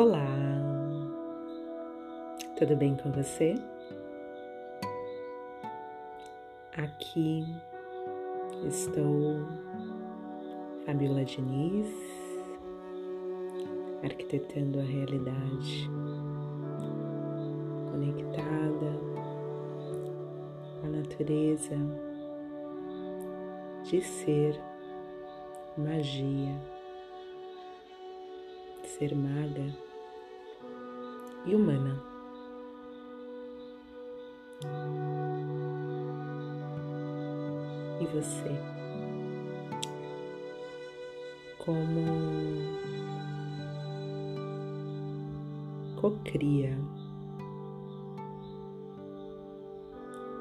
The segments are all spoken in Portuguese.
Olá, tudo bem com você? Aqui estou, Fabiola Diniz, arquitetando a realidade, conectada a natureza de ser magia ser maga e humana. E você? Como cocria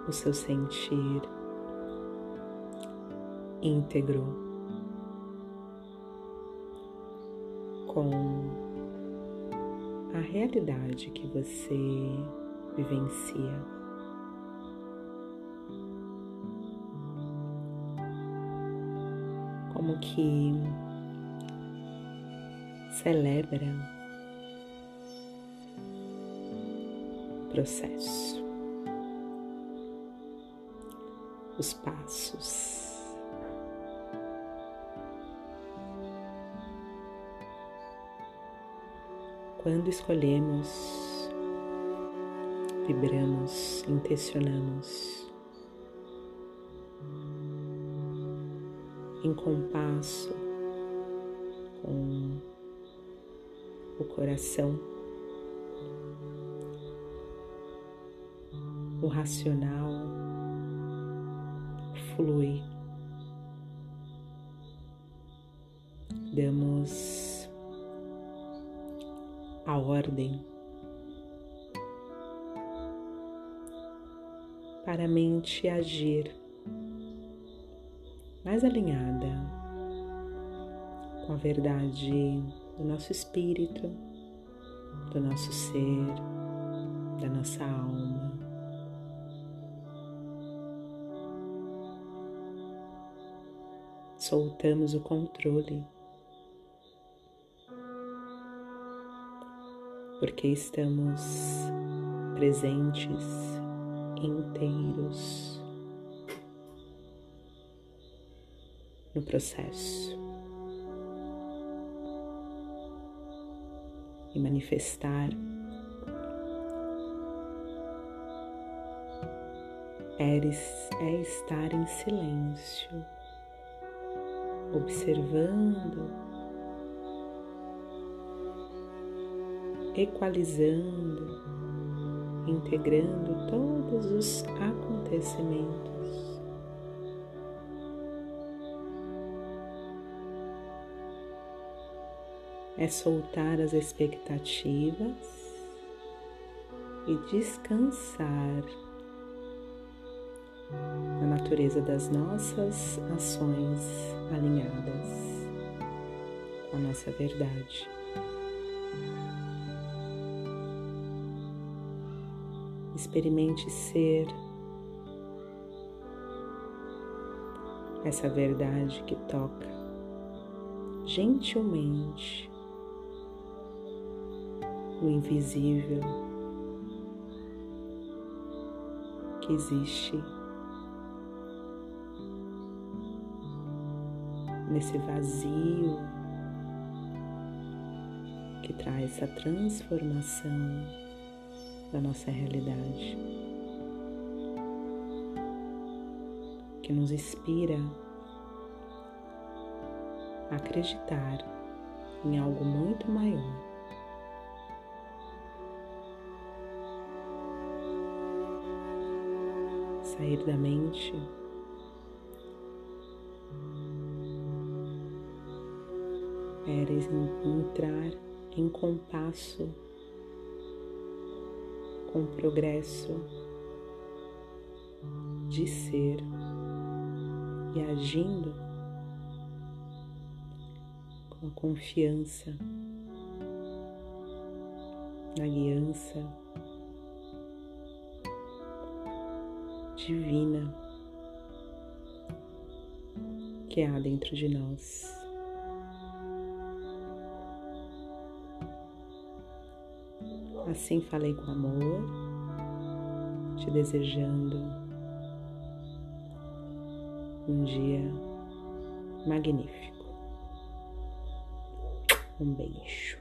o seu sentir íntegro com a realidade que você vivencia. Como que celebra o processo, os passos. Quando escolhemos, vibramos, intencionamos em compasso com o coração, o racional flui. Damos a ordem para a mente agir mais alinhada com a verdade do nosso espírito, do nosso ser, da nossa alma. Soltamos o controle porque estamos presentes, inteiros no processo. E manifestar é, estar em silêncio, observando equalizando, integrando todos os acontecimentos. É soltar as expectativas e descansar na natureza das nossas ações alinhadas com a nossa verdade. Experimente ser essa verdade que toca gentilmente no invisível que existe nesse vazio que traz a transformação da nossa realidade, que nos inspira a acreditar em algo muito maior. Sair da mente era entrar em compasso com o progresso de ser e agindo com confiança na guiança divina que há dentro de nós. Assim falei com amor, te desejando um dia magnífico. Um beijo.